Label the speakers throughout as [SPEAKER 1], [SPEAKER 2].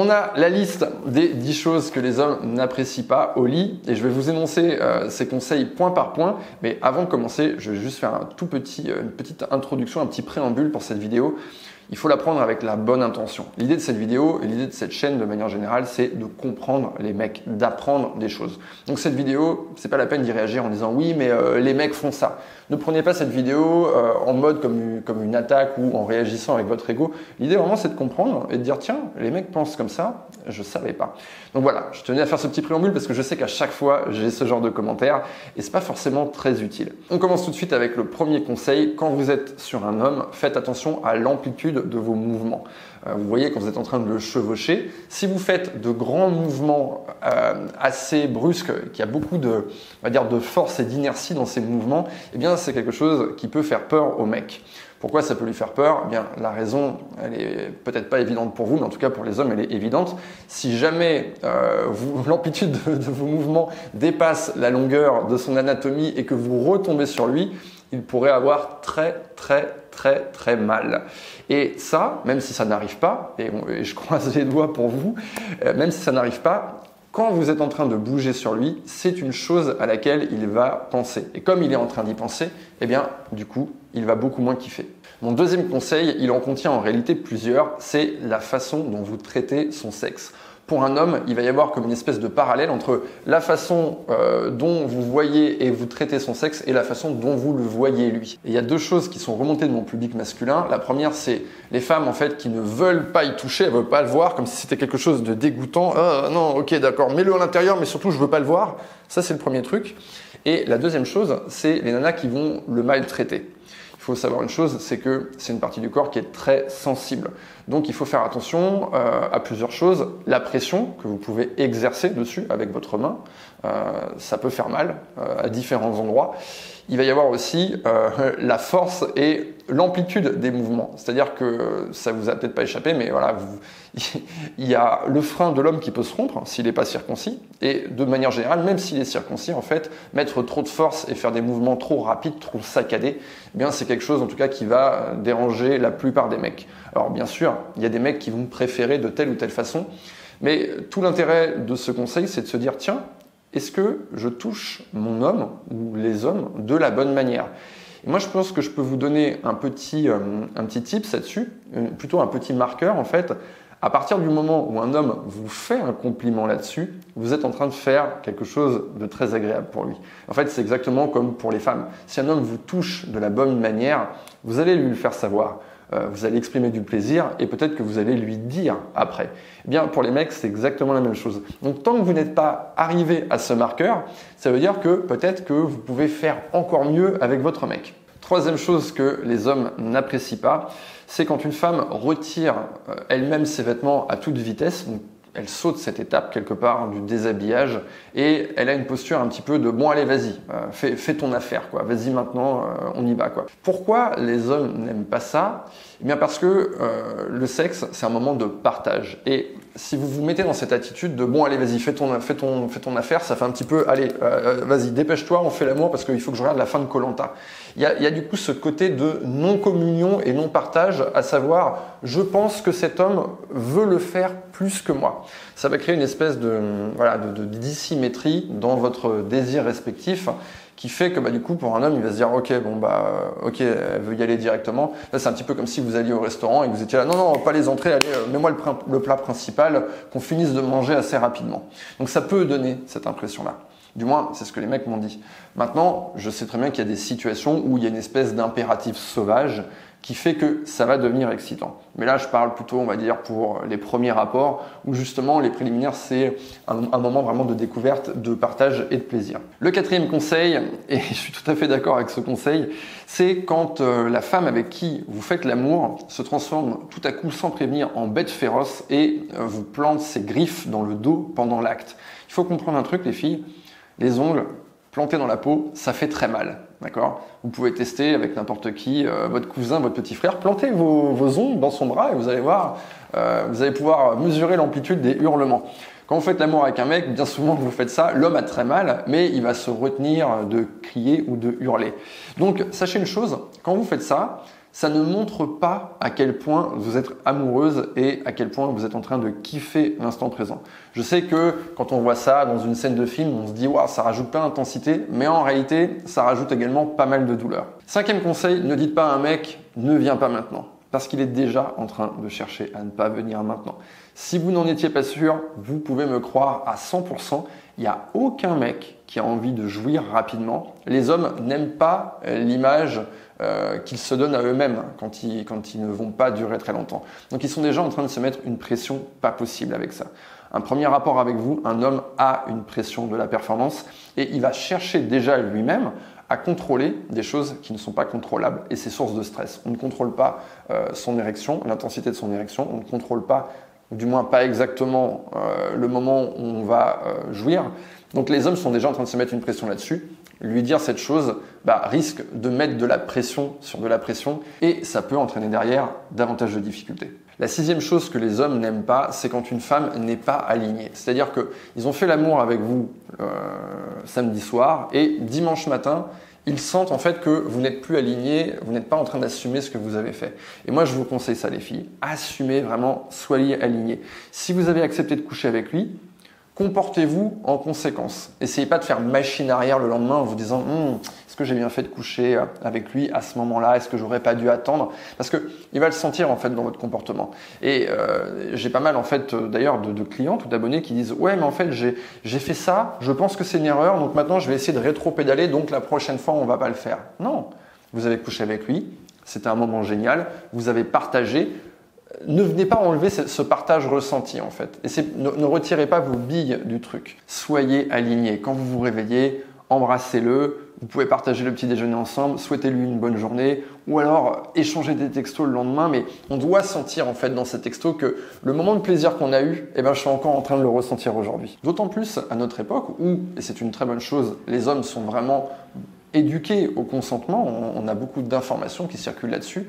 [SPEAKER 1] On a la liste des 10 choses que les hommes n'apprécient pas au lit et je vais vous énoncer euh, ces conseils point par point. Mais avant de commencer, je vais juste faire un tout petit, euh, une petite introduction, un petit préambule pour cette vidéo il faut l'apprendre avec la bonne intention. L'idée de cette vidéo et l'idée de cette chaîne de manière générale, c'est de comprendre les mecs, d'apprendre des choses. Donc cette vidéo, c'est pas la peine d'y réagir en disant oui, mais euh, les mecs font ça. Ne prenez pas cette vidéo euh, en mode comme, comme une attaque ou en réagissant avec votre ego. L'idée vraiment, c'est de comprendre et de dire tiens, les mecs pensent comme ça, je savais pas. Donc voilà, je tenais à faire ce petit préambule parce que je sais qu'à chaque fois, j'ai ce genre de commentaires et c'est pas forcément très utile. On commence tout de suite avec le premier conseil. Quand vous êtes sur un homme, faites attention à l'amplitude de vos mouvements. Euh, vous voyez quand vous êtes en train de le chevaucher, si vous faites de grands mouvements euh, assez brusques, qui a beaucoup de, on de force et d'inertie dans ces mouvements, eh bien c'est quelque chose qui peut faire peur au mec. Pourquoi ça peut lui faire peur? Eh bien, la raison, elle est peut-être pas évidente pour vous, mais en tout cas pour les hommes, elle est évidente. Si jamais euh, l'amplitude de, vos mouvements dépasse la longueur de son anatomie et que vous retombez sur lui, il pourrait avoir très très très très mal. Et ça, même si ça n'arrive pas, et, je croise les doigts pour vous, euh, même si ça n'arrive pas, quand vous êtes en train de bouger sur lui, c'est une chose à laquelle il va penser. Et comme il est en train d'y penser, eh bien, du coup, il va beaucoup moins kiffer. Mon deuxième conseil, il en contient en réalité plusieurs, c'est la façon dont vous traitez son sexe pour un homme, il va y avoir comme une espèce de parallèle entre la façon euh, dont vous voyez et vous traitez son sexe et la façon dont vous le voyez lui. Il y a deux choses qui sont remontées de mon public masculin. La première, c'est les femmes en fait qui ne veulent pas y toucher, elles veulent pas le voir, comme si c'était quelque chose de dégoûtant. Ah non, ok, d'accord, mets-le à l'intérieur, mais surtout je veux pas le voir. Ça, c'est le premier truc. Et la deuxième chose, c'est les nanas qui vont le maltraiter faut savoir une chose, c'est que c'est une partie du corps qui est très sensible. Donc il faut faire attention euh, à plusieurs choses. La pression que vous pouvez exercer dessus avec votre main, euh, ça peut faire mal euh, à différents endroits. Il va y avoir aussi la force et l'amplitude des mouvements. C'est-à-dire que ça vous a peut-être pas échappé, mais voilà, il y a le frein de l'homme qui peut se rompre s'il n'est pas circoncis. Et de manière générale, même s'il est circoncis, en fait, mettre trop de force et faire des mouvements trop rapides, trop saccadés, eh bien c'est quelque chose en tout cas qui va déranger la plupart des mecs. Alors bien sûr, il y a des mecs qui vont préférer de telle ou telle façon, mais tout l'intérêt de ce conseil, c'est de se dire tiens, est-ce que je touche mon homme ou les hommes de la bonne manière? Et moi, je pense que je peux vous donner un petit, euh, un petit tips là-dessus, euh, plutôt un petit marqueur en fait. À partir du moment où un homme vous fait un compliment là-dessus, vous êtes en train de faire quelque chose de très agréable pour lui. En fait, c'est exactement comme pour les femmes. Si un homme vous touche de la bonne manière, vous allez lui le faire savoir. Euh, vous allez exprimer du plaisir et peut-être que vous allez lui dire après. Eh bien, pour les mecs, c'est exactement la même chose. Donc, tant que vous n'êtes pas arrivé à ce marqueur, ça veut dire que peut-être que vous pouvez faire encore mieux avec votre mec. Troisième chose que les hommes n'apprécient pas, c'est quand une femme retire euh, elle-même ses vêtements à toute vitesse, elle saute cette étape quelque part du déshabillage et elle a une posture un petit peu de bon allez vas-y, euh, fais, ton affaire quoi, vas-y maintenant euh, on y va quoi. Pourquoi les hommes n'aiment pas ça? Eh bien parce que euh, le sexe c'est un moment de partage et si vous vous mettez dans cette attitude de bon allez vas-y fais ton, fais ton, fais ton affaire, ça fait un petit peu allez vas-y dépêche-toi on fait l'amour parce qu'il faut que je regarde la fin de Colanta. Il y a, y a du coup ce côté de non communion et non partage, à savoir je pense que cet homme veut le faire plus que moi. Ça va créer une espèce de, voilà, de, dissymétrie dans votre désir respectif qui fait que bah, du coup pour un homme il va se dire ok bon bah ok elle veut y aller directement. Là c'est un petit peu comme si vous alliez au restaurant et que vous étiez là non non pas les entrées allez euh, mets-moi le, le, plat principal qu'on finisse de manger assez rapidement. Donc ça peut donner cette impression là du moins, c'est ce que les mecs m'ont dit. Maintenant, je sais très bien qu'il y a des situations où il y a une espèce d'impératif sauvage qui fait que ça va devenir excitant. Mais là, je parle plutôt, on va dire, pour les premiers rapports, où justement les préliminaires, c'est un, moment vraiment de découverte, de partage et de plaisir. Le quatrième conseil, et je suis tout à fait d'accord avec ce conseil, c'est quand euh, la femme avec qui vous faites l'amour se transforme tout à coup sans prévenir en bête féroce et euh, vous plante ses griffes dans le dos pendant l'acte. Il faut comprendre un truc, les filles, les ongles plantés dans la peau, ça fait très mal. D'accord? Vous pouvez tester avec n'importe qui, euh, votre cousin, votre petit frère, plantez vos, vos, ongles dans son bras et vous allez voir, euh, vous allez pouvoir mesurer l'amplitude des hurlements. Quand vous faites l'amour avec un mec, bien souvent que vous faites ça, l'homme a très mal, mais il va se retenir de crier ou de hurler. Donc sachez une chose, quand vous faites ça, ça ne montre pas à quel point vous êtes amoureuse et à quel point vous êtes en train de kiffer l'instant présent. Je sais que quand on voit ça dans une scène de film, on se dit waouh, ça rajoute plein d'intensité, mais en réalité, ça rajoute également pas mal de douleur. Cinquième conseil, ne dites pas à un mec ne viens pas maintenant parce qu'il est déjà en train de chercher à ne pas venir maintenant. Si vous n'en étiez pas sûr, vous pouvez me croire à 100%, il n'y a aucun mec qui a envie de jouir rapidement. Les hommes n'aiment pas euh, l'image euh, qu'ils se donnent à eux-mêmes quand ils, quand ils ne vont pas durer très longtemps. Donc ils sont déjà en train de se mettre une pression pas possible avec ça. Un premier rapport avec vous, un homme a une pression de la performance et il va chercher déjà lui-même à contrôler des choses qui ne sont pas contrôlables et c'est source de stress. On ne contrôle pas euh, son érection, l'intensité de son érection, on ne contrôle pas, du moins pas exactement euh, le moment où on va euh, jouir. Donc les hommes sont déjà en train de se mettre une pression là-dessus. Lui dire cette chose bah, risque de mettre de la pression sur de la pression et ça peut entraîner derrière davantage de difficultés. La sixième chose que les hommes n'aiment pas, c'est quand une femme n'est pas alignée. C'est-à-dire qu'ils ont fait l'amour avec vous euh, samedi soir et dimanche matin, ils sentent en fait que vous n'êtes plus aligné, vous n'êtes pas en train d'assumer ce que vous avez fait. Et moi, je vous conseille ça, les filles. Assumez vraiment, soyez alignés. Si vous avez accepté de coucher avec lui, comportez-vous en conséquence. Essayez pas de faire machine arrière le lendemain en vous disant hum, est-ce que j'ai bien fait de coucher euh, avec lui à ce moment-là? Est-ce que j'aurais pas dû attendre? Parce que il va le sentir en fait dans votre comportement. Et euh, j'ai pas mal en fait euh, d'ailleurs de, clients ou d'abonnés qui disent ouais mais en fait j'ai fait ça, je pense que c'est une erreur, donc maintenant je vais essayer de rétro-pédaler, donc la prochaine fois on va pas le faire. Non, vous avez couché avec lui, c'était un moment génial, vous avez partagé, ne venez pas enlever ce, partage ressenti en fait. Et ne, retirez pas vos billes du truc. Soyez alignés. Quand vous vous réveillez, embrassez-le. Vous pouvez partager le petit déjeuner ensemble, souhaitez-lui une bonne journée, ou alors échanger des textos le lendemain. Mais on doit sentir en fait dans ces textos que le moment de plaisir qu'on a eu, eh ben, je suis encore en train de le ressentir aujourd'hui. D'autant plus à notre époque où, et c'est une très bonne chose, les hommes sont vraiment éduqués au consentement. on a beaucoup d'informations qui circulent là-dessus.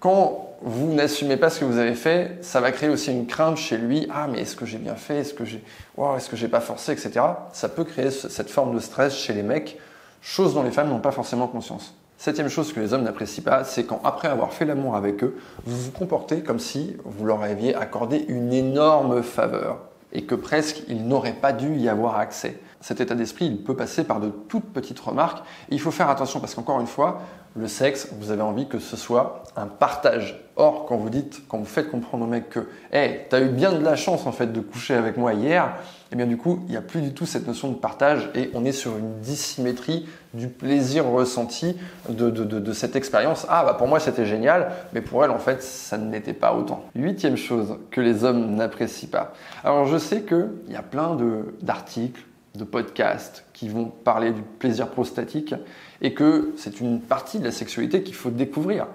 [SPEAKER 1] Quand vous n'assumez pas ce que vous avez fait, ça va créer aussi une crainte chez lui. Ah, mais est-ce que j'ai bien fait? Est-ce que j'ai, wow, est-ce que j'ai pas forcé, etc. Ça peut créer cette forme de stress chez les mecs, chose dont les femmes n'ont pas forcément conscience. Septième chose que les hommes n'apprécient pas, c'est quand après avoir fait l'amour avec eux, vous vous comportez comme si vous leur aviez accordé une énorme faveur et que presque ils n'auraient pas dû y avoir accès. Cet état d'esprit, il peut passer par de toutes petites remarques. Il faut faire attention parce qu'encore une fois, le sexe, vous avez envie que ce soit un partage. Or, quand vous dites, quand vous faites comprendre au mec que, hey, t'as eu bien de la chance en fait de coucher avec moi hier, eh bien du coup, il n'y a plus du tout cette notion de partage et on est sur une dissymétrie du plaisir ressenti de, cette expérience. Ah, bah pour moi c'était génial, mais pour elle en fait ça ne l'était pas autant. Huitième chose que les hommes n'apprécient pas. Alors je sais qu'il y a plein d'articles, de podcasts qui vont parler du plaisir prostatique et que c'est une partie de la sexualité qu'il faut découvrir.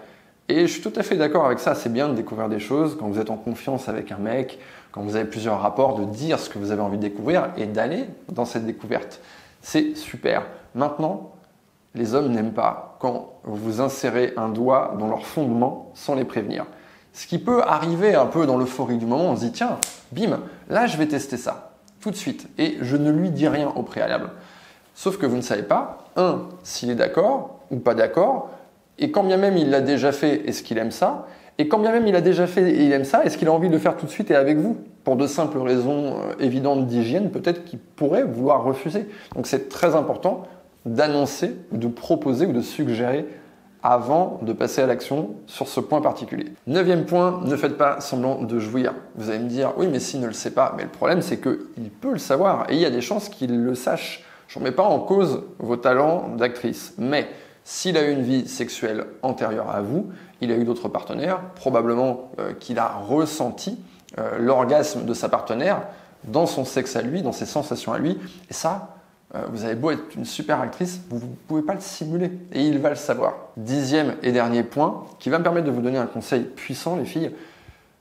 [SPEAKER 1] Et je suis tout à fait d'accord avec ça, c'est bien de découvrir des choses quand vous êtes en confiance avec un mec, quand vous avez plusieurs rapports, de dire ce que vous avez envie de découvrir et d'aller dans cette découverte. C'est super. Maintenant, les hommes n'aiment pas quand vous insérez un doigt dans leur fondement sans les prévenir. Ce qui peut arriver un peu dans l'euphorie du moment, on se dit tiens, bim, là je vais tester ça tout de suite et je ne lui dis rien au préalable. Sauf que vous ne savez pas, un, s'il est d'accord ou pas d'accord, et quand bien même il l'a déjà fait, est-ce qu'il aime ça? Et quand bien même il a déjà fait et il aime ça, est-ce qu'il a envie de le faire tout de suite et avec vous? Pour de simples raisons euh, évidentes d'hygiène, peut-être qu'il pourrait vouloir refuser. Donc c'est très important d'annoncer, de proposer ou de suggérer avant de passer à l'action sur ce point particulier. Neuvième point, ne faites pas semblant de jouir. Vous allez me dire, oui, mais s'il ne le sait pas, mais le problème c'est qu'il peut le savoir et il y a des chances qu'il le sache. Je ne remets pas en cause vos talents d'actrice, mais s'il a eu une vie sexuelle antérieure à vous, il a eu d'autres partenaires, probablement euh, qu'il a ressenti euh, l'orgasme de sa partenaire dans son sexe à lui, dans ses sensations à lui, et ça, euh, vous avez beau être une super actrice, vous ne pouvez pas le simuler et il va le savoir. Dixième et dernier point qui va me permettre de vous donner un conseil puissant, les filles.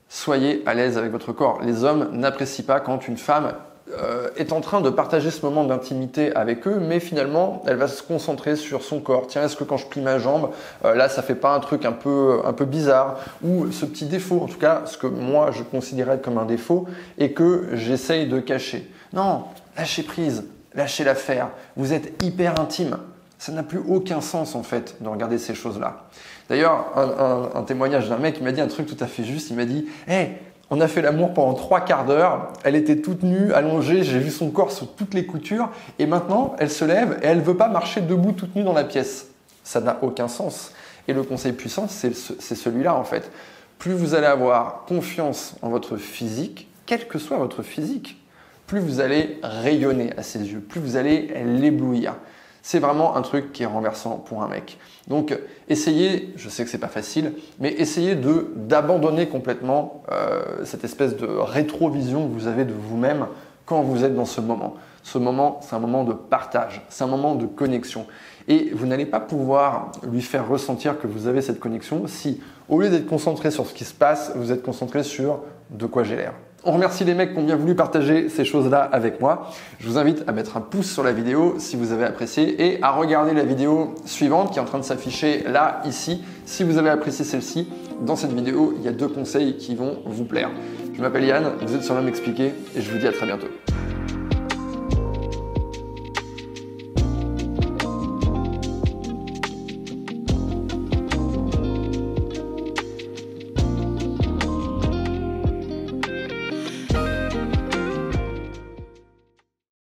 [SPEAKER 1] Soyez à l'aise avec votre corps. Les hommes n'apprécient pas quand une femme euh, est en train de partager ce moment d'intimité avec eux, mais finalement, elle va se concentrer sur son corps. Tiens, est-ce que quand je plie ma jambe, euh, là, ça fait pas un truc un peu, un peu bizarre Ou ce petit défaut, en tout cas, ce que moi, je considérais comme un défaut, et que j'essaye de cacher. Non, lâchez prise, lâchez l'affaire. Vous êtes hyper intime. Ça n'a plus aucun sens en fait de regarder ces choses-là. D'ailleurs, un, témoignage d'un mec qui m'a dit un truc tout à fait juste. Il m'a dit Hé, on a fait l'amour pendant trois quarts d'heure. Elle était toute nue, allongée. J'ai vu son corps sous toutes les coutures. Et maintenant, elle se lève et elle veut pas marcher debout toute nue dans la pièce. Ça n'a aucun sens. Et le conseil puissant, c'est celui-là en fait. Plus vous allez avoir confiance en votre physique, quel que soit votre physique, plus vous allez rayonner à ses yeux, plus vous allez l'éblouir. C'est vraiment un truc qui est renversant pour un mec. Donc essayez, je sais que c'est pas facile, mais essayez de d'abandonner complètement euh, cette espèce de rétrovision que vous avez de vous-même quand vous êtes dans ce moment. Ce moment, c'est un moment de partage, c'est un moment de connexion. Et vous n'allez pas pouvoir lui faire ressentir que vous avez cette connexion si, au lieu d'être concentré sur ce qui se passe, vous êtes concentré sur de quoi j'ai l'air. On remercie les mecs qui ont bien voulu partager ces choses-là avec moi. Je vous invite à mettre un pouce sur la vidéo si vous avez apprécié et à regarder la vidéo suivante qui est en train de s'afficher là, ici. Si vous avez apprécié celle-ci, dans cette vidéo, il y a deux conseils qui vont vous plaire. Je m'appelle Yann, vous êtes sur l'homme expliqué et je vous dis à très bientôt.